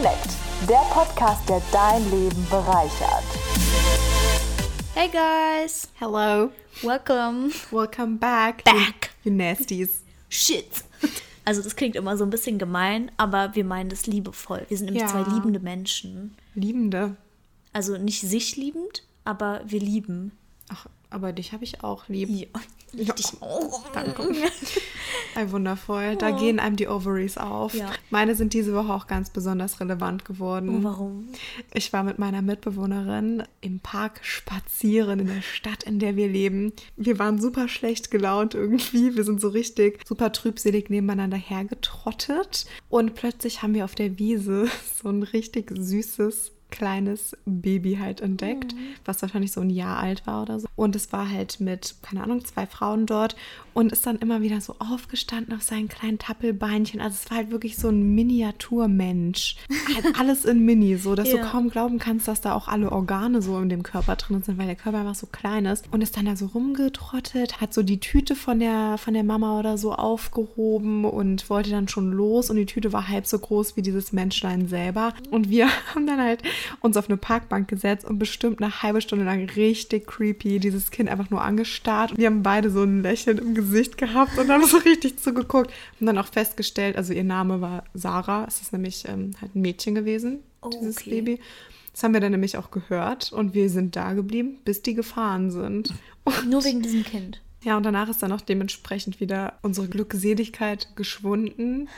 Connect, der Podcast, der dein Leben bereichert. Hey guys, Hello. welcome. Welcome back. Back. You, you nasties. Shit. Also das klingt immer so ein bisschen gemein, aber wir meinen das liebevoll. Wir sind nämlich Ja. zwei liebende Menschen. Liebende. Also nicht sich liebend, aber wir lieben. Ach, aber dich habe ich auch lieb. Ja. Richtig. Danke. Ei, wundervoll. Da gehen einem die Ovaries auf. Ja. Meine sind diese Woche auch ganz besonders relevant geworden. Warum? Ich war mit meiner Mitbewohnerin im Park spazieren in der Stadt, in der wir leben. Wir waren super schlecht gelaunt irgendwie. Wir sind so richtig super trübselig nebeneinander hergetrottet. Und plötzlich haben wir auf der Wiese so ein richtig süßes kleines Baby halt entdeckt, was wahrscheinlich so ein Jahr alt war oder so. Und es war halt mit, keine Ahnung, zwei Frauen dort und ist dann immer wieder so aufgestanden auf seinen kleinen Tappelbeinchen. Also es war halt wirklich so ein Miniaturmensch. Halt alles in Mini, so dass Ja. du kaum glauben kannst, dass da auch alle Organe so in dem Körper drin sind, weil der Körper einfach so klein ist. Und ist dann da so rumgetrottet, hat so die Tüte von der, von der Mama oder so aufgehoben und wollte dann schon los. Und die Tüte war halb so groß wie dieses Menschlein selber. Und wir haben dann halt uns auf eine Parkbank gesetzt und bestimmt eine halbe Stunde lang richtig creepy dieses Kind einfach nur angestarrt. Wir haben beide so ein Lächeln im Gesicht gehabt und haben so richtig zugeguckt und dann auch festgestellt, also ihr Name war Sarah. Es ist nämlich ähm, halt ein Mädchen gewesen, Oh, dieses okay. Baby. Das haben wir dann nämlich auch gehört und wir sind da geblieben, bis die gefahren sind. Und, Nur wegen diesem Kind. ja, und danach ist dann auch dementsprechend wieder unsere Glückseligkeit geschwunden.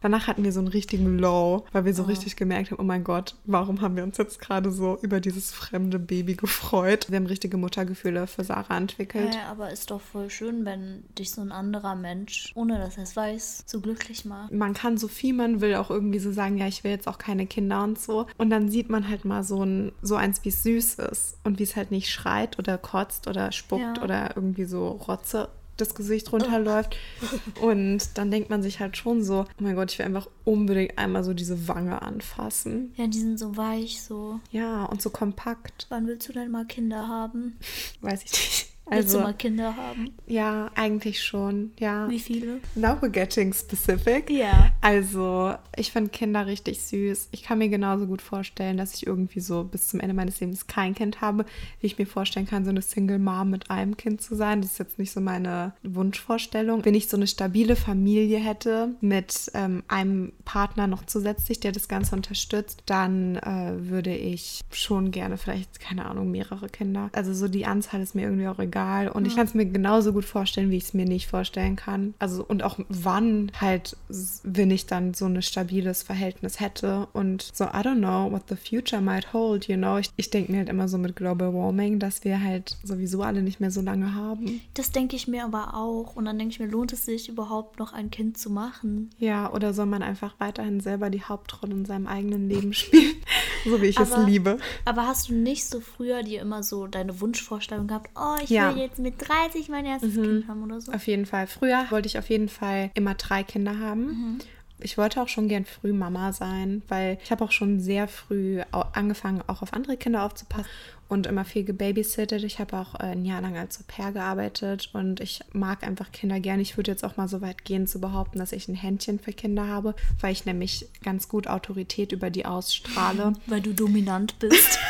Danach hatten wir so einen richtigen Low, weil wir so richtig gemerkt haben, oh mein Gott, warum haben wir uns jetzt gerade so über dieses fremde Baby gefreut? Wir haben richtige Muttergefühle für Sarah entwickelt. Ja, aber ist doch voll schön, wenn dich so ein anderer Mensch, ohne dass er es weiß, so glücklich macht. man kann so viel man will auch irgendwie so sagen, ja, ich will jetzt auch keine Kinder und so. Und dann sieht man halt mal so ein, so eins, wie es süß ist und wie es halt nicht schreit oder kotzt oder spuckt Ja. oder irgendwie so Rotze das Gesicht runterläuft. Und dann denkt man sich halt schon so, oh mein Gott, ich will einfach unbedingt einmal so diese Wange anfassen. Ja, die sind so weich, so. Ja, und so kompakt. Wann willst du denn mal Kinder haben? Weiß ich nicht. Willst du Also, mal Kinder haben? ja, eigentlich schon, ja. Wie viele? Now we're getting specific. Ja. Also, ich finde Kinder richtig süß. Ich kann mir genauso gut vorstellen, dass ich irgendwie so bis zum Ende meines Lebens kein Kind habe, wie ich mir vorstellen kann, so eine Single Mom mit einem Kind zu sein. Das ist jetzt nicht so meine Wunschvorstellung. Wenn ich so eine stabile Familie hätte mit ähm, einem Partner noch zusätzlich, der das Ganze unterstützt, dann äh, würde ich schon gerne vielleicht, keine Ahnung, mehrere Kinder. Also so die Anzahl ist mir irgendwie auch egal. Und ich kann es mir genauso gut vorstellen, wie ich es mir nicht vorstellen kann. Also und auch wann halt, wenn ich dann so ein stabiles Verhältnis hätte. Und so, I don't know what the future might hold, you know. Ich, ich denke mir halt immer so mit Global Warming, dass wir halt sowieso alle nicht mehr so lange haben. Das denke ich mir aber auch. Und dann denke ich mir, lohnt es sich überhaupt noch ein Kind zu machen? Ja, oder soll man einfach weiterhin selber die Hauptrolle in seinem eigenen Leben spielen, so wie ich es Aber- liebe. Aber hast du nicht so früher dir immer so deine Wunschvorstellung gehabt, oh, ich Ja. Will jetzt mit 30 mein erstes Kind haben oder so? Auf jeden Fall. Früher wollte ich auf jeden Fall immer drei Kinder haben. Ich wollte auch schon gern früh Mama sein, weil ich habe auch schon sehr früh angefangen, auch auf andere Kinder aufzupassen und immer viel gebabysittet. Ich habe auch äh, ein Jahr lang als Au pair gearbeitet und ich mag einfach Kinder gern. Ich würde jetzt auch mal so weit gehen zu behaupten, dass ich ein Händchen für Kinder habe, weil ich nämlich ganz gut Autorität über die ausstrahle. Weil du dominant bist.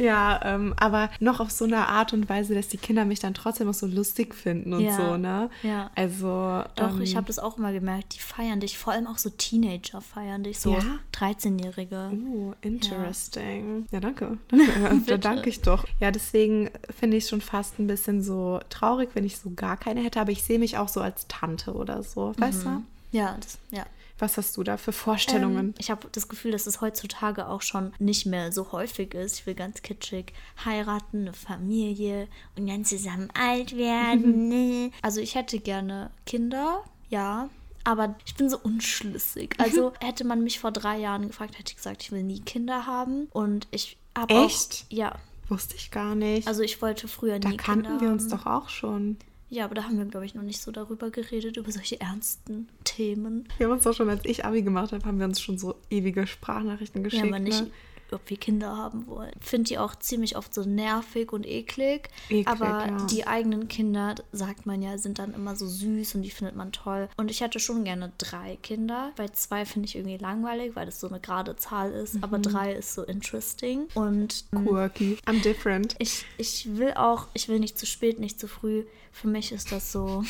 Ja, ähm, aber noch auf so eine Art und Weise, dass die Kinder mich dann trotzdem noch so lustig finden und Ja, so, ne? ja. Also. Doch, ähm, ich habe das auch immer gemerkt, die feiern dich. Vor allem auch so Teenager feiern dich, so Ja? 13-Jährige. Oh, interesting. Ja, danke. danke. da danke ich doch. Ja, deswegen finde ich es schon fast ein bisschen so traurig, wenn ich so gar keine hätte, aber ich sehe mich auch so als Tante oder so. Weißt du? Ja, das, ja. Was hast du da für Vorstellungen? Ähm, ich habe das Gefühl, dass es heutzutage auch schon nicht mehr so häufig ist. Ich will ganz kitschig heiraten, eine Familie und dann zusammen alt werden. ne? Also ich hätte gerne Kinder, ja. Aber ich bin so unschlüssig. Also hätte man mich vor drei Jahren gefragt, hätte ich gesagt, ich will nie Kinder haben. Und ich habe auch... Echt? Ja. Wusste ich gar nicht. Also ich wollte früher da nie kannten Kinder wir uns haben. doch auch schon. Ja, aber da haben wir, glaube ich, noch nicht so darüber geredet, über solche ernsten Themen. Wir haben uns doch schon, als ich Abi gemacht habe, haben wir uns schon so ewige Sprachnachrichten Ja, geschickt. aber nicht ne? Ob wir Kinder haben wollen. Finde die auch ziemlich oft so nervig und eklig. Eklig, aber ja. die eigenen Kinder, sagt man ja, sind dann immer so süß und die findet man toll. Und ich hätte schon gerne drei Kinder, weil zwei finde ich irgendwie langweilig, weil das so eine gerade Zahl ist. Aber Mhm. drei ist so interesting. Und ähm, Quirky. I'm different. ich, ich will auch, ich will nicht zu spät, nicht zu früh. Für mich ist das so.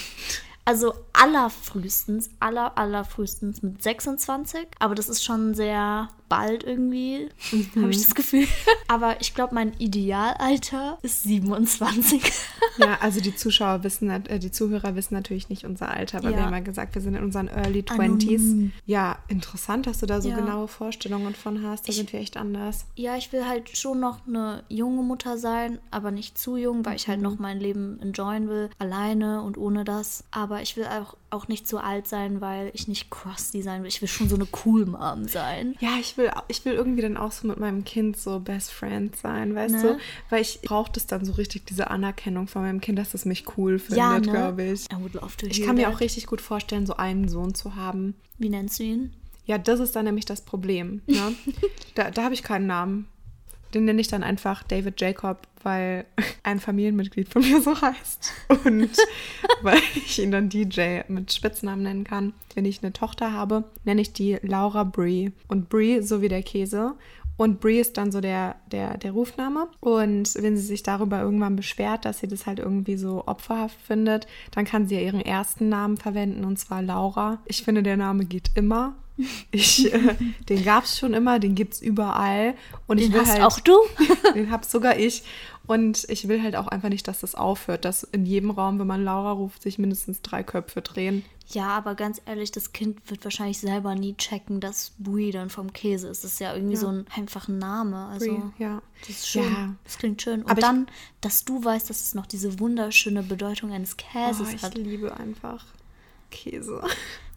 Also allerfrühestens, aller, allerfrühestens mit 26. Aber das ist schon sehr bald irgendwie, habe ich das Gefühl. Aber ich glaube, mein Idealalter ist 27. Ja, also die Zuschauer wissen, äh, die Zuhörer wissen natürlich nicht unser Alter, aber Ja. wir haben ja gesagt, wir sind in unseren Early. 20s. Ja, interessant, dass du da so Ja. genaue Vorstellungen von hast. Da Ich- sind wir echt anders. Ja, ich will halt schon noch eine junge Mutter sein, aber nicht zu jung, weil ich halt noch mein Leben enjoyen will, alleine und ohne das. Aber ich will auch, auch nicht zu alt sein, weil ich nicht crusty sein will. Ich will schon so eine cool Mom sein. Ja, ich will, ich will irgendwie dann auch so mit meinem Kind so Best Friend sein, weißt Ne? du? Weil ich brauche das dann so richtig, diese Anerkennung von meinem Kind, dass es mich cool findet, Ja, ne? glaube ich. I would love to Ich kann mir that. auch richtig gut vorstellen, so einen Sohn zu haben. Wie nennst du ihn? Ja, das ist dann nämlich das Problem. Ne? da da habe ich keinen Namen. Den nenne ich dann einfach David Jacob, weil ein Familienmitglied von mir so heißt. Und weil ich ihn dann DJ mit Spitznamen nennen kann. Wenn ich eine Tochter habe, nenne ich die Laura Brie. Und Brie so wie der Käse. Und Brie ist dann so der, der, der Rufname. Und wenn sie sich darüber irgendwann beschwert, dass sie das halt irgendwie so opferhaft findet, dann kann sie ja ihren ersten Namen verwenden, und zwar Laura. Ich finde, der Name geht immer. Ich, äh, den gab es schon immer, den gibt es überall. Und ich Den will hast halt, auch du? den hab sogar ich. Und ich will halt auch einfach nicht, dass das aufhört, dass in jedem Raum, wenn man Laura ruft, sich mindestens drei Köpfe drehen. Ja, aber ganz ehrlich, das Kind wird wahrscheinlich selber nie checken, dass Brie dann vom Käse ist. Das ist ja irgendwie Ja. so ein einfacher Name. Also, Brie, ja. das ist schön. Ja. Das klingt schön. Und Aber ich- dann, dass du weißt, dass es noch diese wunderschöne Bedeutung eines Käses Oh, ich hat. liebe einfach Käse.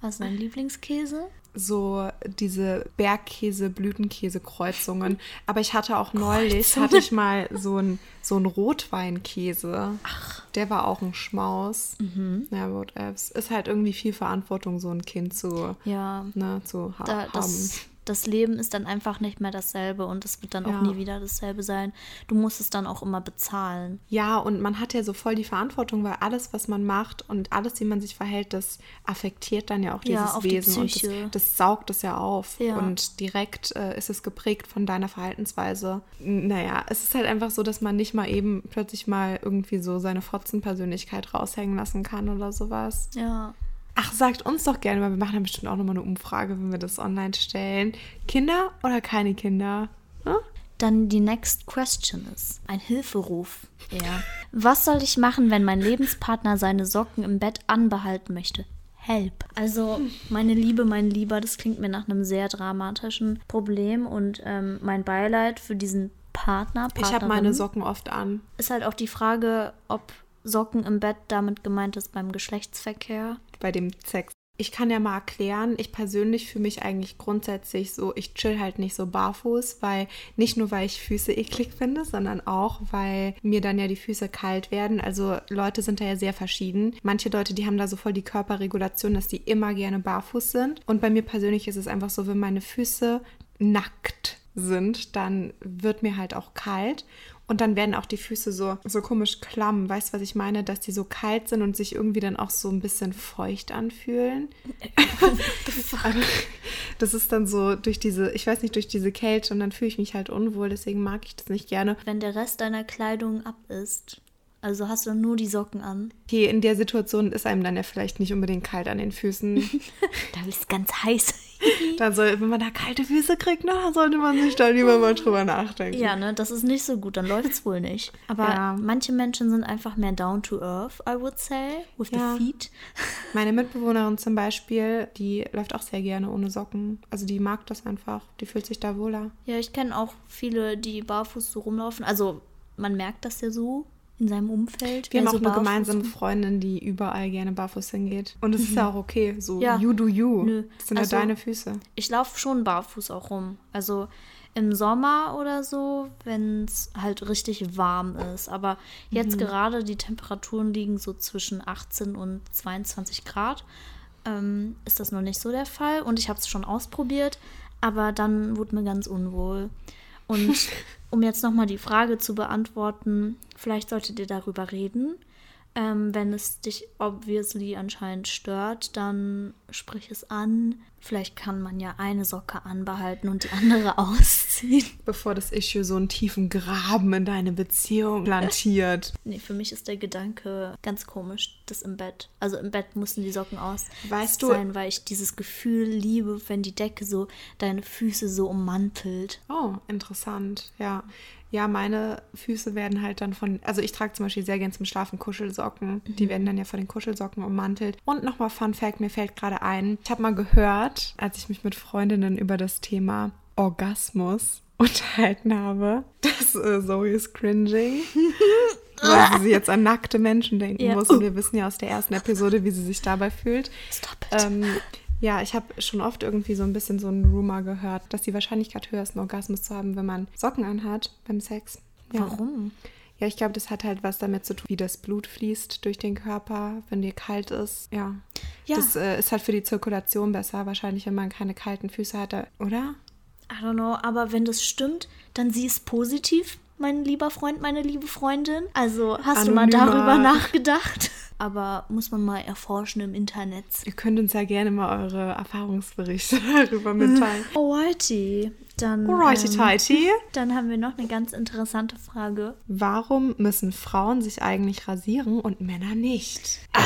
Was ist dein Lieblingskäse? so diese Bergkäse-Blütenkäse-Kreuzungen. Aber ich hatte auch neulich, Kreuzungen? hatte ich mal so einen so einen Rotweinkäse. Ach. Der war auch ein Schmaus. Mhm. Ja, äh, es ist halt irgendwie viel Verantwortung, so ein Kind zu, Ja, ne, zu ha da, haben. das, das Leben ist dann einfach nicht mehr dasselbe und es wird dann Ja. auch nie wieder dasselbe sein. Du musst es dann auch immer bezahlen. Ja, und man hat ja so voll die Verantwortung, weil alles, was man macht und alles, wie man sich verhält, das affektiert dann ja auch Ja, dieses die Wesen und Psyche. das, das saugt es ja auf. Ja. Und direkt äh, ist es geprägt von deiner Verhaltensweise. Naja, es ist halt einfach so, dass man nicht mal eben plötzlich mal irgendwie so seine Fotzenpersönlichkeit raushängen lassen kann oder sowas. Ja. Ach, sagt uns doch gerne, weil wir machen dann bestimmt auch nochmal eine Umfrage, wenn wir das online stellen. Kinder oder keine Kinder? Ne? Dann die next question ist ein Hilferuf. Ja. Was soll ich machen, wenn mein Lebenspartner seine Socken im Bett anbehalten möchte? Help. Also, meine Liebe, mein Lieber, das klingt mir nach einem sehr dramatischen Problem und ähm, mein Beileid für diesen Partner. Ich habe meine Partnerin. Socken oft an. Ist halt auch die Frage, ob Socken im Bett damit gemeint ist beim Geschlechtsverkehr. Bei dem Sex. Ich kann ja mal erklären, ich persönlich fühle mich eigentlich grundsätzlich so, ich chill halt nicht so barfuß, weil nicht nur, weil ich Füße eklig finde, sondern auch, weil mir dann ja die Füße kalt werden. Also Leute sind da ja sehr verschieden. Manche Leute, die haben da so voll die Körperregulation, dass die immer gerne barfuß sind. Und bei mir persönlich ist es einfach so, wenn meine Füße nackt sind, dann wird mir halt auch kalt. Und dann werden auch die Füße so, so komisch klamm. Weißt du, was ich meine? Dass die so kalt sind und sich irgendwie dann auch so ein bisschen feucht anfühlen. Das ist dann so durch diese, ich weiß nicht, durch diese Kälte und dann fühle ich mich halt unwohl. Deswegen mag ich das nicht gerne. Wenn der Rest deiner Kleidung ab ist, also hast du nur die Socken an. Okay, in der Situation ist einem dann ja vielleicht nicht unbedingt kalt an den Füßen. Da ist ganz heiß. dann soll, wenn man da kalte Füße kriegt, na, dann sollte man sich da lieber mal drüber nachdenken. Ja, ne, das ist nicht so gut, dann läuft es wohl nicht. Aber Ja. manche Menschen sind einfach mehr down to earth, I would say, with Ja. the feet. Meine Mitbewohnerin zum Beispiel, die läuft auch sehr gerne ohne Socken. Also die mag das einfach. Die fühlt sich da wohler. Ja, ich kenne auch viele, die barfuß so rumlaufen. Also man merkt das ja so in seinem Umfeld. Wir haben auch so eine gemeinsame Freundin, die überall gerne barfuß hingeht. Und es ist ja auch okay. So, Ja. you do you. Nö. Das sind Also- ja deine Füße. Ich laufe schon barfuß auch rum. Also im Sommer oder so, wenn es halt richtig warm ist. Aber Mhm. jetzt gerade die Temperaturen liegen so zwischen 18 und 22 Grad. Ähm, ist das noch nicht so der Fall. Und ich habe es schon ausprobiert, aber dann wurde mir ganz unwohl. Und um jetzt nochmal die Frage zu beantworten, vielleicht solltet ihr darüber reden. Ähm, wenn es dich obviously anscheinend stört, dann sprich es an. Vielleicht kann man ja eine Socke anbehalten und die andere ausziehen. Bevor das Issue so einen tiefen Graben in deine Beziehung plantiert. Nee, für mich ist der Gedanke ganz komisch, das im Bett. Also im Bett mussten die Socken aus Weißt du- sein, weil ich dieses Gefühl liebe, wenn die Decke so deine Füße so ummantelt. Oh, interessant. Ja. Ja, meine Füße werden halt dann von, also ich trage zum Beispiel sehr gern zum Schlafen Kuschelsocken. Die werden dann ja von den Kuschelsocken ummantelt. Und nochmal Fun Fact, mir fällt gerade ein, ich habe mal gehört, als ich mich mit Freundinnen über das Thema Orgasmus unterhalten habe, dass äh, Zoe ist cringing. weil sie jetzt an nackte Menschen denken Ja. muss. Und wir wissen ja aus der ersten Episode, wie sie sich dabei fühlt. Stop it. Ähm, ja, ich habe schon oft irgendwie so ein bisschen so einen Rumor gehört, dass die Wahrscheinlichkeit höher ist, einen Orgasmus zu haben, wenn man Socken anhat beim Sex. Ja. Warum? Ja, ich glaube, das hat halt was damit zu tun, wie das Blut fließt durch den Körper, wenn dir kalt ist. Ja. Ja. Das äh, ist halt für die Zirkulation besser, wahrscheinlich, wenn man keine kalten Füße hat, oder? I don't know, aber wenn das stimmt, dann sieh es positiv, mein lieber Freund, meine liebe Freundin. Also hast du mal darüber nachgedacht? Aber muss man mal erforschen im Internet. Ihr könnt uns ja gerne mal eure Erfahrungsberichte darüber mitteilen. Alrighty, dann, Alrighty, ähm, dann haben wir noch eine ganz interessante Frage. Warum müssen Frauen sich eigentlich rasieren und Männer nicht? Ah.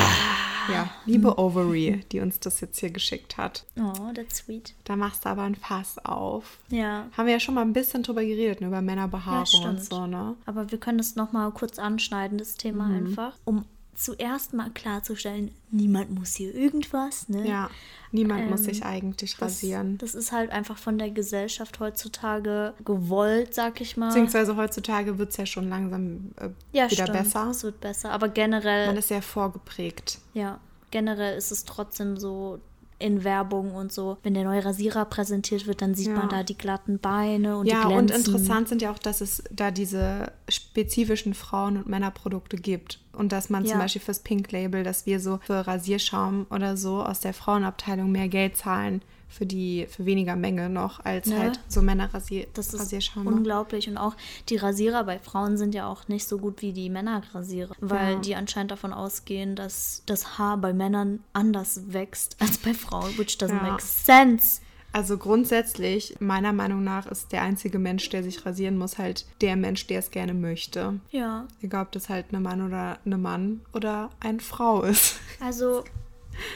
Ja, liebe Ovary, die uns das jetzt hier geschickt hat. Oh, that's sweet. Da machst du aber ein Fass auf. Ja, Haben wir ja schon mal ein bisschen drüber geredet, ne, über ja Männerbehaarung und stimmt. so, ne? Aber wir können das nochmal kurz anschneiden, das Thema Mhm. einfach. Um zuerst mal klarzustellen, niemand muss hier irgendwas, ne? Ja, niemand muss Ähm, sich eigentlich rasieren. das ist halt einfach von der Gesellschaft heutzutage gewollt, sag ich mal. Beziehungsweise heutzutage wird es ja schon langsam äh, ja, wieder stimmt. besser. Es wird besser. Aber generell, Man ist sehr vorgeprägt. ja, generell ist es trotzdem so in Werbung und so. Wenn der neue Rasierer präsentiert wird, dann sieht Ja. man da die glatten Beine und ja, die und glänzen. interessant sind ja auch, dass es da diese spezifischen Frauen- und Männerprodukte gibt. Und dass man zum Ja. Beispiel fürs Pink Label, dass wir so für Rasierschaum oder so aus der Frauenabteilung mehr Geld zahlen für die, für weniger Menge noch, als Ne? halt so Männerrasier Das ist Rasierschaum. unglaublich. Und auch die Rasierer bei Frauen sind ja auch nicht so gut wie die Männerrasierer, weil Ja. die anscheinend davon ausgehen, dass das Haar bei Männern anders wächst als bei Frauen, which doesn't Ja. make sense. Also grundsätzlich, meiner Meinung nach, ist der einzige Mensch, der sich rasieren muss, halt der Mensch, der es gerne möchte. Ja, Egal, ob das halt eine Mann oder eine Mann oder eine Frau ist. also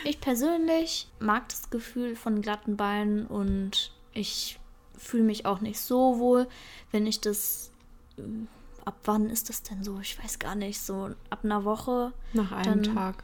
ich persönlich mag das Gefühl von glatten Beinen und ich fühle mich auch nicht so wohl, wenn ich das. äh, Ab wann ist das denn so? Ich weiß gar nicht. So ab einer Woche. Nach einem Tag.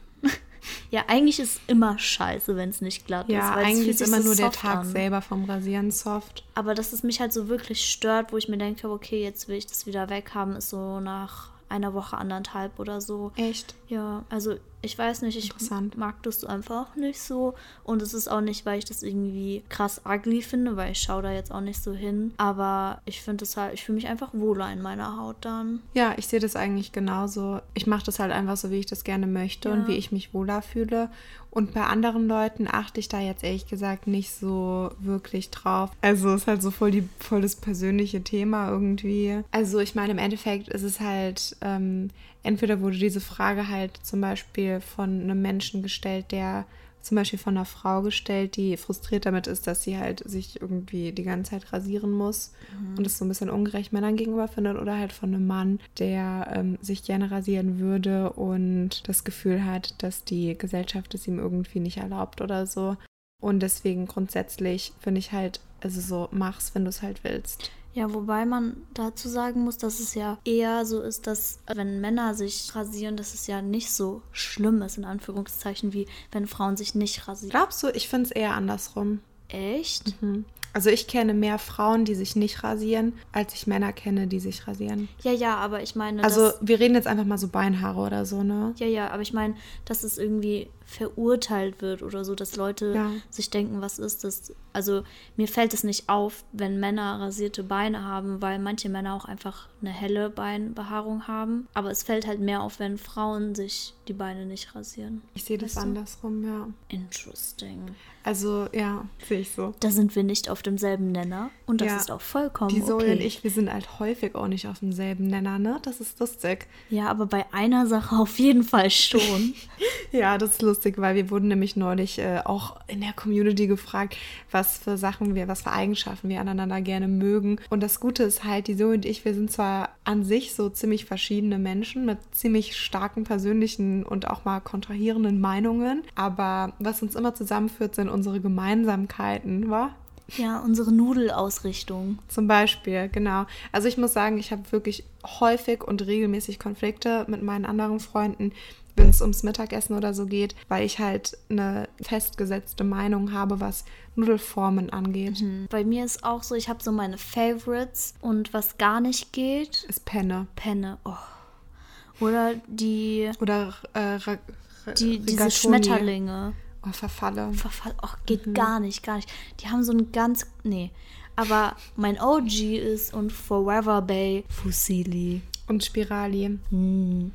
Ja, eigentlich ist immer scheiße, wenn es nicht glatt ist. Ja, weil es eigentlich ist immer so nur der Tag an. selber vom Rasieren soft. Aber dass es mich halt so wirklich stört, wo ich mir denke, okay, jetzt will ich das wieder weghaben, ist so nach einer Woche, anderthalb oder so. Echt? Ja, also ich weiß nicht, ich mag das einfach nicht so. Und es ist auch nicht, weil ich das irgendwie krass ugly finde, weil ich schaue da jetzt auch nicht so hin. Aber ich finde es halt, ich fühle mich einfach wohler in meiner Haut dann. Ja, ich sehe das eigentlich genauso. Ich mache das halt einfach so, wie ich das gerne möchte und Ja. wie ich mich wohler fühle. Und bei anderen Leuten achte ich da jetzt ehrlich gesagt nicht so wirklich drauf. Also ist halt so voll, die, voll das persönliche Thema irgendwie. Also ich meine, im Endeffekt ist es halt, ähm, entweder wurde diese Frage halt zum Beispiel von einem Menschen gestellt, der zum Beispiel von einer Frau gestellt, die frustriert damit ist, dass sie halt sich irgendwie die ganze Zeit rasieren muss und es so ein bisschen ungerecht Männern gegenüber findet oder halt von einem Mann, der ähm, sich gerne rasieren würde und das Gefühl hat, dass die Gesellschaft es ihm irgendwie nicht erlaubt oder so. Und deswegen grundsätzlich finde ich halt, also so, mach's, wenn du es halt willst. Ja, wobei man dazu sagen muss, dass es ja eher so ist, dass wenn Männer sich rasieren, dass es ja nicht so schlimm ist, in Anführungszeichen, wie wenn Frauen sich nicht rasieren. Glaubst du, ich finde es eher andersrum. Echt? Also ich kenne mehr Frauen, die sich nicht rasieren, als ich Männer kenne, die sich rasieren. Ja, ja, aber ich meine, Also wir reden jetzt einfach mal so Beinhaare oder so, ne? ja, ja, aber ich meine, dass es irgendwie verurteilt wird oder so, dass Leute Ja. sich denken, was ist das? Also mir fällt es nicht auf, wenn Männer rasierte Beine haben, weil manche Männer auch einfach eine helle Beinbehaarung haben. Aber es fällt halt mehr auf, wenn Frauen sich die Beine nicht rasieren. Ich sehe das Weißt du? andersrum, ja. Interesting. Also ja, sehe ich so. Da sind wir nicht auf demselben Nenner und das Ja. ist auch vollkommen Die Zoe okay. und ich, wir sind halt häufig auch nicht auf demselben Nenner, ne? Das ist lustig. Ja, aber bei einer Sache auf jeden Fall schon. Ja, das ist lustig, weil wir wurden nämlich neulich äh, auch in der Community gefragt, was für Sachen wir, was für Eigenschaften wir aneinander gerne mögen. Und das Gute ist halt, die Zoe und ich, wir sind zwar an sich so ziemlich verschiedene Menschen mit ziemlich starken persönlichen und auch mal kontrahierenden Meinungen, aber was uns immer zusammenführt, sind unsere Gemeinsamkeiten, wa? Ja, unsere Nudelausrichtung. Zum Beispiel, genau. Also ich muss sagen, ich habe wirklich häufig und regelmäßig Konflikte mit meinen anderen Freunden, wenn es ums Mittagessen oder so geht, weil ich halt eine festgesetzte Meinung habe, was Nudelformen angeht. Bei mir ist auch so, ich habe so meine Favorites und was gar nicht geht, Ist Penne. Penne. Oh. Oder die, Oder äh, die diese. Schmetterlinge. Oh, Verfalle. Verfall. Oh, geht Mhm. gar nicht, gar nicht. Die haben so ein ganz. Nee. Aber mein OG ist und Forever Bay Fusilli. Und Spirali. Mm,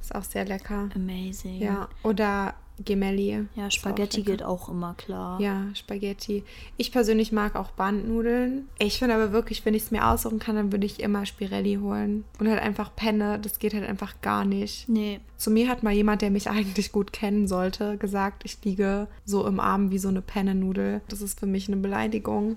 Ist auch sehr lecker. amazing. Ja. Oder Gemelli. Ja, Spaghetti geht auch immer klar. Ja, Spaghetti. Ich persönlich mag auch Bandnudeln. Ich finde aber wirklich, wenn ich es mir aussuchen kann, dann würde ich immer Spirelli holen. Und halt einfach Penne, das geht halt einfach gar nicht. Nee. Zu mir hat mal jemand, der mich eigentlich gut kennen sollte, gesagt, ich liege so im Arm wie so eine Pennennudel. Das ist für mich eine Beleidigung.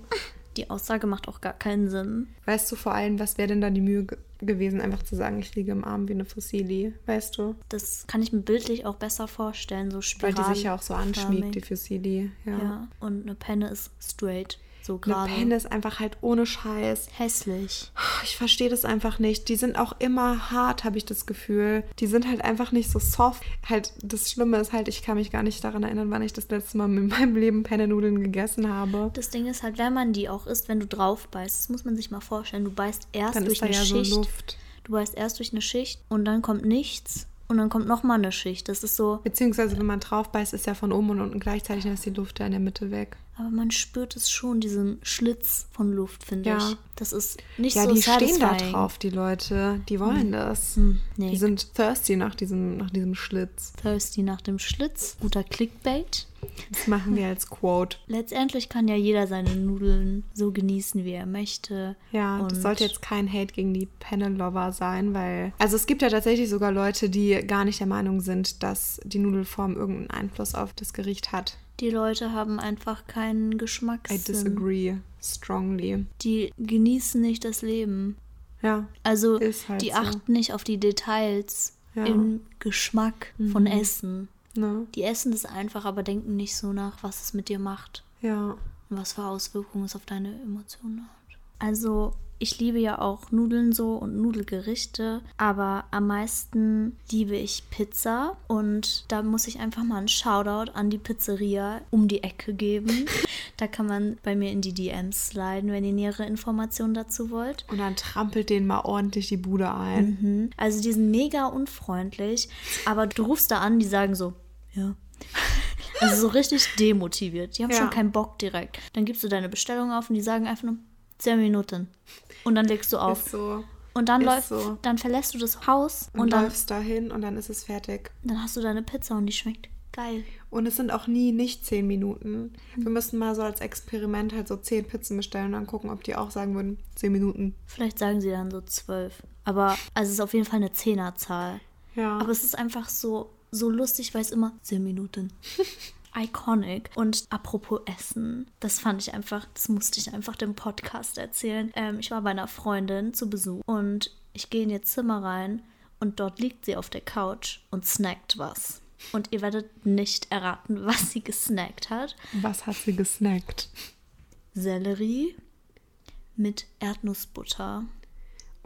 Die Aussage macht auch gar keinen Sinn. Weißt du vor allem, was wäre denn da die Mühe ge gewesen, einfach zu sagen, ich liege im Arm wie eine Fossili? Weißt du? Das kann ich mir bildlich auch besser vorstellen. So Weil Spiralen. die sich ja auch so anschmiegt, die Fossili. Ja. Ja. Und eine Penne ist straight. So gerade. Penne ist einfach halt ohne Scheiß. Hässlich. Ich verstehe das einfach nicht. Die sind auch immer hart, habe ich das Gefühl. Die sind halt einfach nicht so soft. Halt, das Schlimme ist halt, ich kann mich gar nicht daran erinnern, wann ich das letzte Mal in meinem Leben Penne-Nudeln gegessen habe. Das Ding ist halt, wenn man die auch isst, wenn du drauf beißt, das muss man sich mal vorstellen. Du beißt erst Dann durch ist da eine ja Schicht. so Luft. Du beißt erst durch eine Schicht und dann kommt nichts und dann kommt nochmal eine Schicht. Das ist so, Beziehungsweise, wenn man drauf beißt, ist ja von oben und unten gleichzeitig, dann ist die Luft ja in der Mitte weg. aber man spürt es schon, diesen Schlitz von Luft, finde Ja. ich. Das ist nicht Ja, so die stehen da drauf, die Leute. Die wollen das. Hm, nee. Die sind thirsty nach diesem, nach diesem Schlitz. Thirsty nach dem Schlitz. Guter Clickbait. Das machen wir als Quote. Letztendlich kann ja jeder seine Nudeln so genießen, wie er möchte. Ja, und das sollte jetzt kein Hate gegen die Penne-Lover sein, weil. Also es gibt ja tatsächlich sogar Leute, die gar nicht der Meinung sind, dass die Nudelform irgendeinen Einfluss auf das Gericht hat. Die Leute haben einfach keinen I Geschmackssinn. disagree strongly. Die genießen nicht das Leben. Ja. Also halt die so. achten nicht auf die Details Ja. im Geschmack von Essen. Ne? Die essen das einfach, aber denken nicht so nach, was es mit dir macht Ja. und was für Auswirkungen es auf deine Emotionen hat. Also ich liebe ja auch Nudeln so und Nudelgerichte, aber am meisten liebe ich Pizza und da muss ich einfach mal einen Shoutout an die Pizzeria um die Ecke geben. da kann man bei mir in die DMs sliden, wenn ihr nähere Informationen dazu wollt. Und dann trampelt denen mal ordentlich die Bude ein. Mhm. Also die sind mega unfreundlich, aber du rufst da an, die sagen so, ja. Also so richtig demotiviert. Die haben Ja. schon keinen Bock direkt. Dann gibst du deine Bestellung auf und die sagen einfach nur 10 Minuten. Und dann legst du auf. Ist so. Und dann ist läuft, so. dann verlässt du das Haus Und, und, dann, läufst dahin und dann ist es fertig. dann hast du deine Pizza und die schmeckt geil. Und es sind auch nie nicht zehn Minuten. Wir müssten mal so als Experiment halt so zehn Pizzen bestellen und dann gucken, ob die auch sagen würden, zehn Minuten. Vielleicht sagen sie dann so 12. Aber also es ist auf jeden Fall eine Zehnerzahl. Ja. Aber es ist einfach so, so lustig, weil es immer 10 Minuten. Iconic. Und apropos Essen, das fand ich einfach, das musste ich einfach dem Podcast erzählen. Ähm, ich war bei einer Freundin zu Besuch und ich gehe in ihr Zimmer rein und dort liegt sie auf der Couch und snackt was. Und ihr werdet nicht erraten, was sie gesnackt hat. Was hat sie gesnackt? Sellerie mit Erdnussbutter.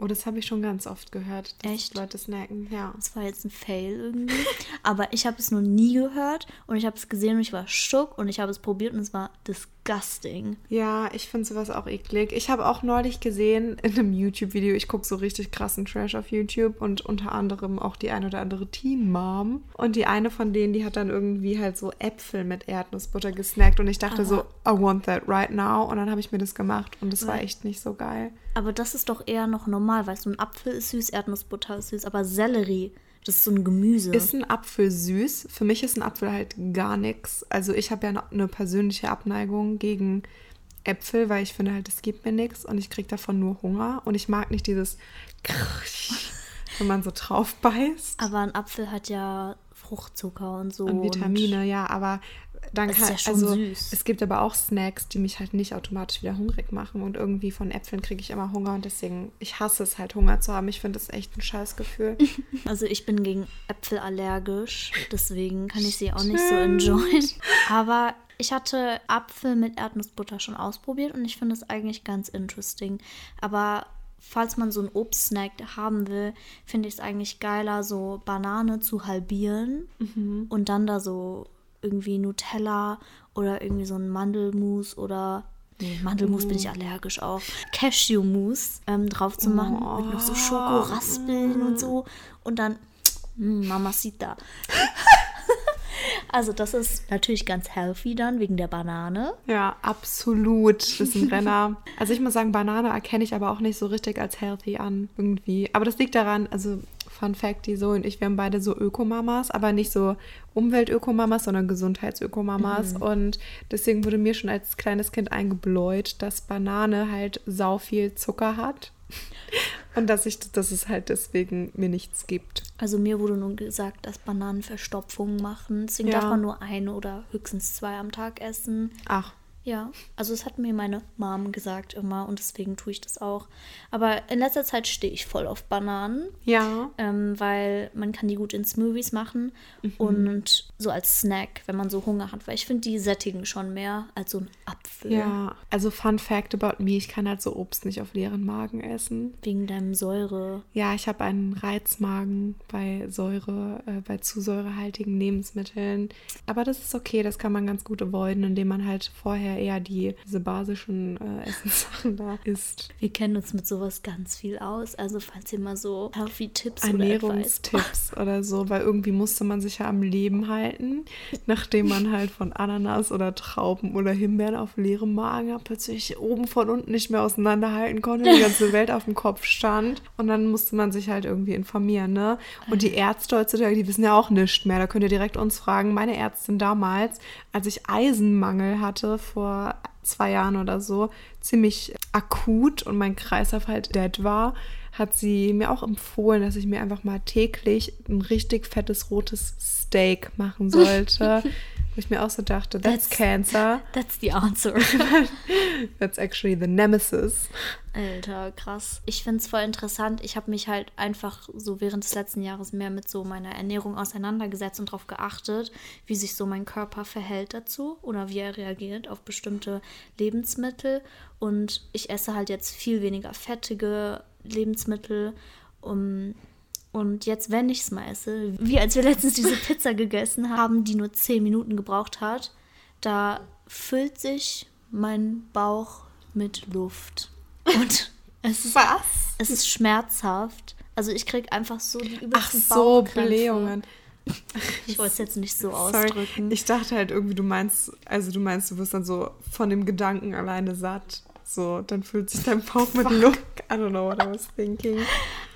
Oh, das habe ich schon ganz oft gehört, dass Echt? Leute snacken. Ja. Das war jetzt ein Fail irgendwie. Aber ich habe es noch nie gehört und ich habe es gesehen und ich war schock und ich habe es probiert und es war disgusting. Ja, ich finde sowas auch eklig. Ich habe auch neulich gesehen in einem YouTube-Video, ich gucke so richtig krassen Trash auf YouTube und unter anderem auch die ein oder andere Teen Mom. Und die eine von denen, die hat dann irgendwie halt so Äpfel mit Erdnussbutter gesnackt und ich dachte so, I want that right now. Und dann habe ich mir das gemacht und das war echt nicht so geil. Aber das ist doch eher noch normal, weißt du, ein Apfel ist süß, Erdnussbutter ist süß, aber Sellerie, das ist so ein Gemüse. Ist ein Apfel süß? Für mich ist ein Apfel halt gar nichts. Also ich habe ja eine persönliche Abneigung gegen Äpfel, weil ich finde halt, es gibt mir nichts und ich kriege davon nur Hunger und ich mag nicht dieses, wenn man so drauf beißt. Aber ein Apfel hat ja Fruchtzucker und so. Und Vitamine, ja, aber dann kann ja schon also süß. es gibt aber auch Snacks, die mich halt nicht automatisch wieder hungrig machen und irgendwie von Äpfeln kriege ich immer Hunger und deswegen ich hasse es halt Hunger zu haben. Ich finde das echt ein Scheißgefühl. Also ich bin gegen Äpfel allergisch, deswegen kann ich sie auch nicht so enjoyen. Aber ich hatte Apfel mit Erdnussbutter schon ausprobiert und ich finde es eigentlich ganz interesting. Aber falls man so einen Obstsnack haben will, finde ich es eigentlich geiler, so Banane zu halbieren und dann da so irgendwie Nutella oder irgendwie so ein Mandelmus oder Nee, Mandelmus bin ich allergisch auf. Cashewmus ähm, drauf zu machen mit noch so Schokoraspeln und so. Und dann mm, Mamacita. also das ist natürlich ganz healthy dann wegen der Banane. Ja, absolut. Das ist ein Renner. Also ich muss sagen, Banane erkenne ich aber auch nicht so richtig als healthy an irgendwie. Aber das liegt daran, also Fun Fact, die Zoe und ich, wir haben beide so Ökomamas, aber nicht so Umweltökomamas, sondern Gesundheitsökomamas. Und deswegen wurde mir schon als kleines Kind eingebläut, dass Banane halt sau viel Zucker hat. Und dass ich, dass es halt deswegen mir nichts gibt. Also mir wurde nun gesagt, dass Bananen Verstopfung machen. Deswegen Ja. darf man nur eine oder höchstens zwei am Tag essen. Ach, Ja, also es hat mir meine Mom gesagt immer und deswegen tue ich das auch. Aber in letzter Zeit stehe ich voll auf Bananen, ja. ähm, weil man kann die gut in Smoothies machen Mhm. und so als Snack, wenn man so Hunger hat, weil ich finde, die sättigen schon mehr als so ein Apfel. Ja, also Fun Fact about me, ich kann halt so Obst nicht auf leeren Magen essen. Wegen deinem Säure. Ja, ich habe einen Reizmagen bei Säure, äh, bei zu säurehaltigen Lebensmitteln. Aber das ist okay, das kann man ganz gut avoiden, indem man halt vorher eher die, diese basischen äh, Essenssachen da isst. Wir kennen uns mit sowas ganz viel aus. Also falls ihr mal so healthy Tipps oder Ernährungstipps oder so, weil irgendwie musste man sich ja am Leben halten, nachdem man halt von Ananas oder Trauben oder Himbeeren auf leerem Magen plötzlich oben von unten nicht mehr auseinanderhalten konnte, die ganze Welt auf dem Kopf stand und dann musste man sich halt irgendwie informieren, ne? Und die Ärzte heutzutage, die wissen ja auch nichts mehr, da könnt ihr direkt uns fragen. Meine Ärztin damals, als ich Eisenmangel hatte vor zwei Jahren oder so, ziemlich akut und mein Kreislauf halt dead war, hat sie mir auch empfohlen, dass ich mir einfach mal täglich ein richtig fettes rotes Steak machen sollte. Wo ich mir auch so dachte, that's, That's- cancer. That's the answer. That's actually the nemesis. Alter, krass. Ich finde es voll interessant. Ich habe mich halt einfach so während des letzten Jahres mehr mit so meiner Ernährung auseinandergesetzt und darauf geachtet, wie sich so mein Körper verhält dazu oder wie er reagiert auf bestimmte Lebensmittel. Und ich esse halt jetzt viel weniger fettige Lebensmittel. Um, und jetzt, wenn ich es mal esse, wie als wir letztens diese Pizza gegessen haben, die nur 10 Minuten gebraucht hat, da füllt sich mein Bauch mit Luft. Und es ist, Was? es ist schmerzhaft. Also ich krieg einfach so die Ach übelsten so, Bauchkrämpfe. Blähungen. Ich wollte es jetzt nicht so Sorry. ausdrücken. Ich dachte halt irgendwie, du meinst, also du meinst, du wirst dann so von dem Gedanken alleine satt. So, dann fühlt sich dein Bauch mit Luft. I don't know what I was thinking.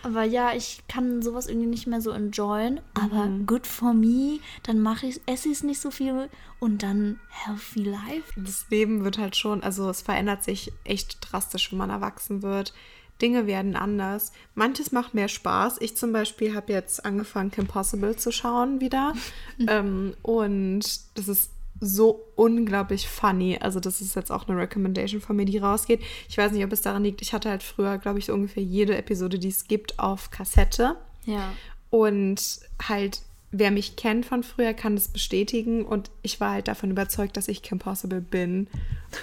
Aber ja, ich kann sowas irgendwie nicht mehr so enjoyen. Aber Mhm. good for me. Dann mache ich, esse ich es nicht so viel und dann healthy life. das Leben wird halt schon, also es verändert sich echt drastisch, wenn man erwachsen wird. Dinge werden anders. Manches macht mehr Spaß. Ich zum Beispiel habe jetzt angefangen, Kim Possible zu schauen wieder. ähm, und das ist so unglaublich funny. Also das ist jetzt auch eine Recommendation von mir, die rausgeht. Ich weiß nicht, ob es daran liegt. Ich hatte halt früher, glaube ich, so ungefähr jede Episode, die es gibt, auf Kassette. Ja. Und halt, wer mich kennt von früher, kann das bestätigen. Und ich war halt davon überzeugt, dass ich Kim Possible bin.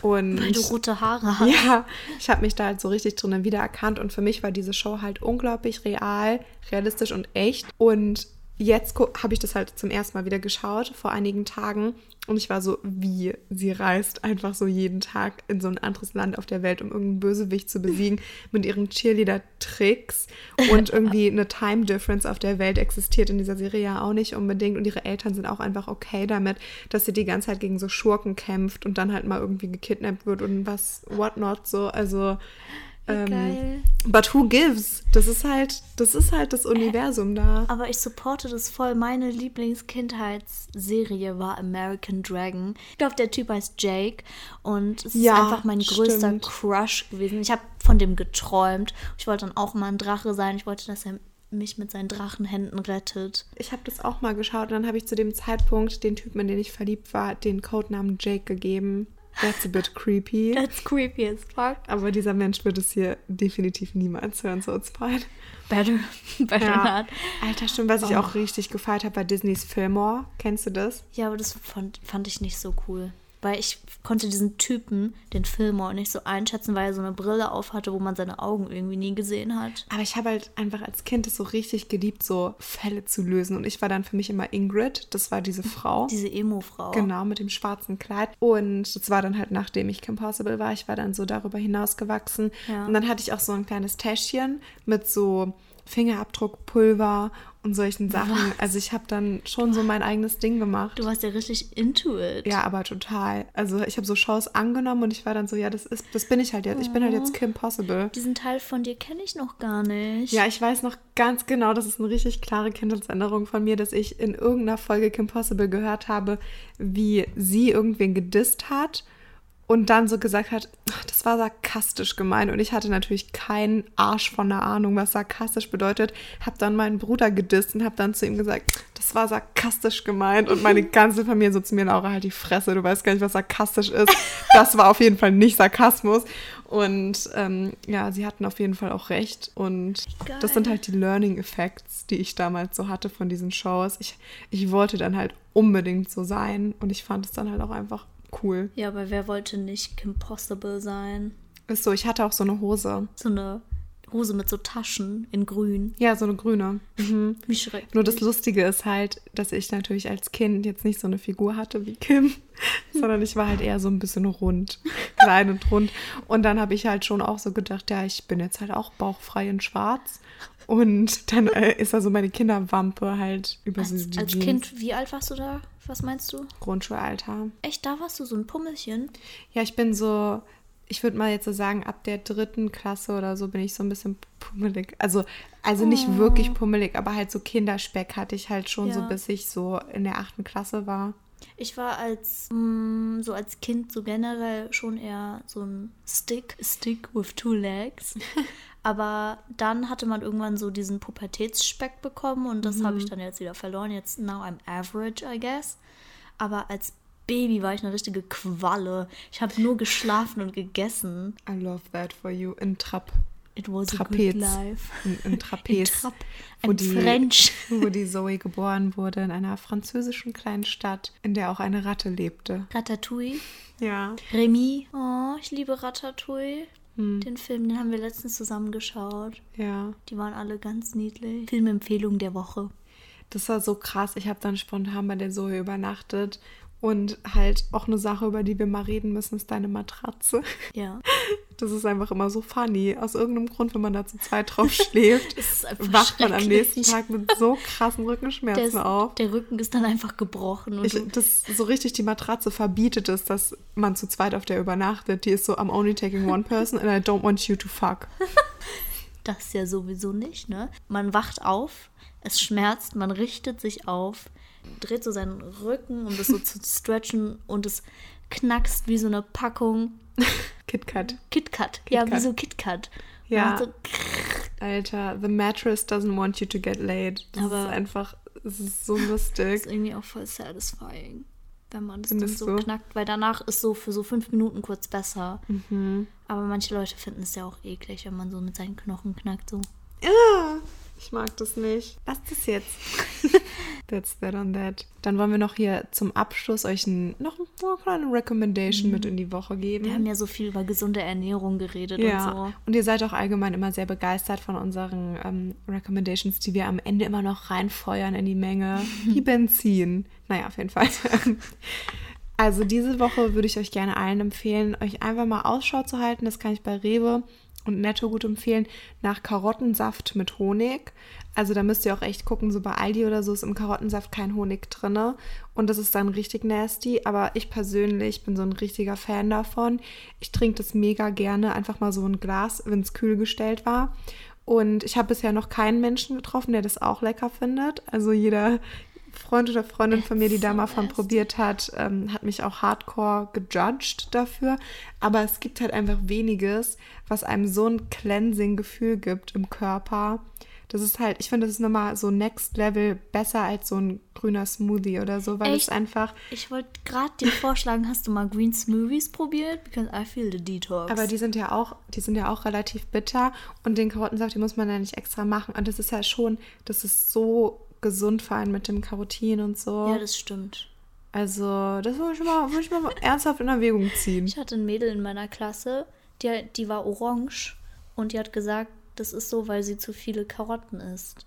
Und Weil du rote Haare hast. ja, ich habe mich da halt so richtig drinnen wiedererkannt. Und für mich war diese Show halt unglaublich real, realistisch und echt. Und jetzt habe ich das halt zum ersten Mal wieder geschaut, vor einigen Tagen. Und ich war so, wie sie reist einfach so jeden Tag in so ein anderes Land auf der Welt, um irgendeinen Bösewicht zu besiegen mit ihren Cheerleader-Tricks. Und irgendwie eine Time Difference auf der Welt existiert in dieser Serie ja auch nicht unbedingt. Und ihre Eltern sind auch einfach okay damit, dass sie die ganze Zeit gegen so Schurken kämpft und dann halt mal irgendwie gekidnappt wird und was, whatnot so. Also Ähm, geil. But who gives? Das ist halt, das ist halt das Universum da. Aber ich supporte das voll. Meine Lieblingskindheitsserie war American Dragon. Ich glaube, der Typ heißt Jake und es ist Ja, einfach mein größter stimmt. Crush gewesen. Ich habe von dem geträumt. Ich wollte dann auch mal ein Drache sein. Ich wollte, dass er mich mit seinen Drachenhänden rettet. Ich habe das auch mal geschaut und dann habe ich zu dem Zeitpunkt den Typen, in den ich verliebt war, den Codenamen Jake gegeben. That's a bit creepy. That's creepy as fuck. Aber dieser Mensch wird es hier definitiv niemals hören, so it's fine. Better, better Ja. not. Alter, stimmt, was ich Oh. auch richtig gefeiert habe bei Disneys Fillmore. Kennst du das? Ja, aber das fand, fand ich nicht so cool. Weil ich konnte diesen Typen, den Fillmore, nicht so einschätzen, weil er so eine Brille auf hatte, wo man seine Augen irgendwie nie gesehen hat. Aber ich habe halt einfach als Kind es so richtig geliebt, so Fälle zu lösen. Und ich war dann für mich immer Ingrid. Das war diese Frau. Diese Emo-Frau. Genau, mit dem schwarzen Kleid. Und das war dann halt, nachdem ich Kim Possible war. Ich war dann so darüber hinausgewachsen. Ja. Und dann hatte ich auch so ein kleines Täschchen mit so Fingerabdruckpulver und solchen Sachen. Also ich habe dann schon so mein eigenes Ding gemacht. Du warst ja richtig into it. Ja, aber total. Also ich habe so Shows angenommen und ich war dann so, ja, das ist, das bin ich halt jetzt. Ich bin halt jetzt Kim Possible. Diesen Teil von dir kenne ich noch gar nicht. Ja, ich weiß noch ganz genau, das ist eine richtig klare Kindheitsänderung von mir, dass ich in irgendeiner Folge Kim Possible gehört habe, wie sie irgendwen gedisst hat und dann so gesagt hat, "Ach, das war sarkastisch gemeint. Und ich hatte natürlich keinen Arsch von der Ahnung, was sarkastisch bedeutet. Hab dann meinen Bruder gedisst und hab dann zu ihm gesagt, das war sarkastisch gemeint. Und meine ganze Familie so zu mir, Laura, halt die Fresse, du weißt gar nicht, was sarkastisch ist. Das war auf jeden Fall nicht Sarkasmus. Und ähm, ja, sie hatten auf jeden Fall auch recht. Und Geil. das sind halt die Learning Effects, die ich damals so hatte von diesen Shows. Ich, ich wollte dann halt unbedingt so sein und ich fand es dann halt auch einfach cool. Ja, aber wer wollte nicht Kim Possible sein? Ist so, ich hatte auch so eine Hose. So eine Hose mit so Taschen in grün. Ja, so eine grüne. Mhm. Wie schrecklich. Nur das Lustige ist halt, dass ich natürlich als Kind jetzt nicht so eine Figur hatte wie Kim, sondern ich war halt eher so ein bisschen rund, klein und rund. Und dann habe ich halt schon auch so gedacht, ja, ich bin jetzt halt auch bauchfrei in schwarz. Und dann äh, ist da so meine Kinderwampe halt über so als, die als Jeans. Kind, wie alt warst du da? Was meinst du? Grundschulalter. Echt, da warst du so ein Pummelchen? Ja, ich bin so, ich würde mal jetzt so sagen, ab der dritten Klasse oder so bin ich so ein bisschen pummelig. Also, also nicht wirklich pummelig, aber halt so Kinderspeck hatte ich halt schon so, Ja. bis ich so in der achten Klasse war. Ich war als mm, so als Kind so generell schon eher so ein Stick, Stick with two legs. Aber dann hatte man irgendwann so diesen Pubertätsspeck bekommen und das habe ich dann jetzt wieder verloren. Jetzt now I'm average, I guess. Aber als Baby war ich eine richtige Qualle. Ich habe nur geschlafen und gegessen. I love that for you. In Trap. It was a Trapez. good life. In, in Trapez. Trap wo die, French. wo die Zoe geboren wurde, in einer französischen kleinen Stadt, in der auch eine Ratte lebte. Ratatouille. Ja. Remy. Oh, ich liebe Ratatouille. Den Film, den haben wir letztens zusammen geschaut. Ja. Die waren alle ganz niedlich. Filmempfehlung der Woche. Das war so krass. Ich habe dann spontan bei der Zoe übernachtet. Und halt auch eine Sache, über die wir mal reden müssen, ist deine Matratze. Ja. Das ist einfach immer so funny. Aus irgendeinem Grund, wenn man da zu zweit drauf schläft, Das wacht man am nächsten Tag mit so krassen Rückenschmerzen ist, auf. der Rücken ist dann einfach gebrochen. Und Ich, das so richtig die Matratze verbietet es, dass man zu zweit auf der übernachtet. Die ist so, I'm only taking one person and I don't want you to fuck. das ja sowieso nicht, ne? Man wacht auf, es schmerzt, man richtet sich auf, dreht so seinen Rücken, um das so zu stretchen und es knackst wie so eine Packung KitKat. KitKat. Ja, wie so KitKat. Ja. So, Alter, the mattress doesn't want you to get laid. Das Aber- ist einfach, es ist so das lustig. ist irgendwie auch voll satisfying, wenn man das Findest dann so du? knackt, weil danach ist so für so fünf Minuten kurz besser. Mhm. Aber manche Leute finden es ja auch eklig, wenn man so mit seinen Knochen knackt. So. Ja, ich mag das nicht. Lass das jetzt. That's that on that. Dann wollen wir noch hier zum Abschluss euch ein, noch eine kleine Recommendation mit in die Woche geben. Wir haben ja so viel über gesunde Ernährung geredet Ja, und so. und ihr seid auch allgemein immer sehr begeistert von unseren ähm, Recommendations, die wir am Ende immer noch reinfeuern in die Menge. Wie Benzin. Naja, auf jeden Fall. Also diese Woche würde ich euch gerne allen empfehlen, euch einfach mal Ausschau zu halten. Das kann ich bei Rewe und Netto gut empfehlen, nach Karottensaft mit Honig. Also da müsst ihr auch echt gucken, so bei Aldi oder so ist im Karottensaft kein Honig drin. Und das ist dann richtig nasty. Aber ich persönlich bin so ein richtiger Fan davon. Ich trinke das mega gerne, einfach mal so ein Glas, wenn es kühl gestellt war. Und ich habe bisher noch keinen Menschen getroffen, der das auch lecker findet. Also jeder, Freund oder Freundin von mir, die da mal von probiert hat, ähm, hat mich auch hardcore gejudged dafür. Aber es gibt halt einfach weniges, was einem so ein Cleansing-Gefühl gibt im Körper. Das ist halt, ich finde, das ist nochmal so Next Level besser als so ein grüner Smoothie oder so, weil Echt? es einfach. Ich wollte gerade dir vorschlagen, hast du mal Green Smoothies probiert? Because I feel the detox. Aber die sind ja auch, die sind ja auch relativ bitter und den Karottensaft, den muss man ja nicht extra machen. Und das ist ja schon, das ist so gesund vor allem mit dem Karotin und so. ja, das stimmt. also, das würde ich mal, würde ich mal ernsthaft in Erwägung ziehen. Ich hatte ein Mädel in meiner Klasse, die, die war orange und die hat gesagt, das ist so, weil sie zu viele Karotten isst.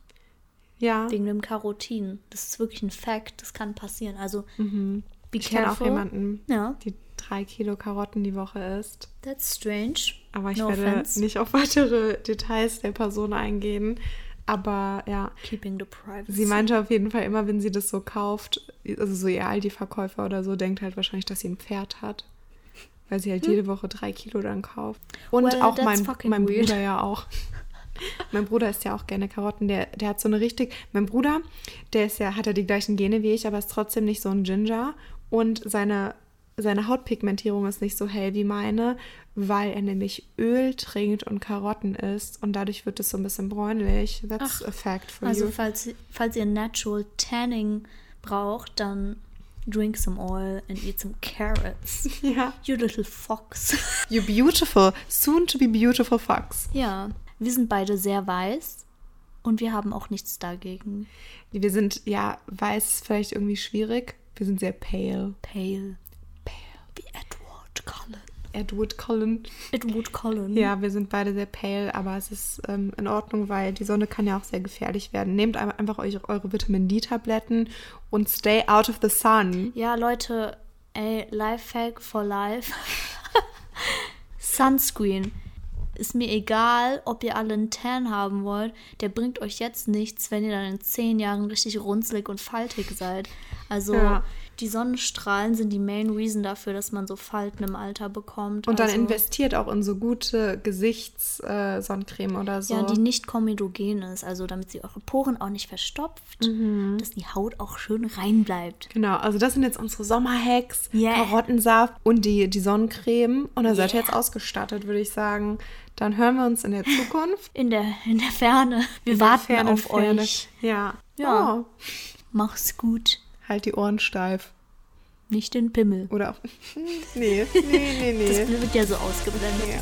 Ja. Wegen dem Karotin. Das ist wirklich ein Fact, das kann passieren. Also, be Mhm. Ich kenne auch jemanden, Ja, die drei Kilo Karotten die Woche isst. that's strange. Aber ich no werde offense. nicht auf weitere Details der Person eingehen. Aber ja, Keeping the privacy. sie meinte auf jeden Fall immer, wenn sie das so kauft, also so ihr Aldi-Verkäufer oder so, denkt halt wahrscheinlich, dass sie ein Pferd hat. Weil sie halt jede Woche drei Kilo dann kauft. Und Hm. Well, auch mein, mein weird. Bruder ja auch. mein Bruder isst ja auch gerne Karotten. Der, der hat so eine richtig. Mein Bruder, der ist ja, hat ja die gleichen Gene wie ich, aber ist trotzdem nicht so ein Ginger. Und seine, seine Hautpigmentierung ist nicht so hell wie meine, weil er nämlich Öl trinkt und Karotten isst. Und dadurch wird es so ein bisschen bräunlich. That's a fact for Also, you. falls, falls ihr Natural Tanning braucht, dann drink some oil and eat some carrots. Ja. You little fox. You beautiful, soon to be beautiful fox. ja, wir sind beide sehr weiß und wir haben auch nichts dagegen. Wir sind, ja, weiß ist vielleicht irgendwie schwierig. Wir sind sehr. Pale. Pale. Cullen. Edward Cullen. Edward Cullen. Ja, wir sind beide sehr pale, aber es ist ähm, in Ordnung, weil die Sonne kann ja auch sehr gefährlich werden. Nehmt ein- einfach euch eure Vitamin D-Tabletten und stay out of the sun. Ja, Leute, ey, Lifehack for life. Sunscreen. Ist mir egal, ob ihr alle einen Tan haben wollt. Der bringt euch jetzt nichts, wenn ihr dann in zehn Jahren richtig runzlig und faltig seid. Also, Ja. Die Sonnenstrahlen sind die Main Reason dafür, dass man so Falten im Alter bekommt. Und dann also, investiert auch in so gute Gesichtssonnencreme oder so. Ja, die nicht komedogen ist, also damit sie eure Poren auch nicht verstopft, Mhm. dass die Haut auch schön rein bleibt. Genau, also das sind jetzt unsere Sommerhacks, Yeah. Karottensaft und die, die Sonnencreme. Und dann seid ihr Yeah. jetzt ausgestattet, würde ich sagen. Dann hören wir uns in der Zukunft. In der, in der Ferne. Wir In warten fernen auf Ferne. euch. Ja. Ja. Oh, Mach's gut. Halt die Ohren steif. Nicht den Pimmel. Oder auch. nee, nee, nee, nee. Das wird ja so ausgeblendet. Ja.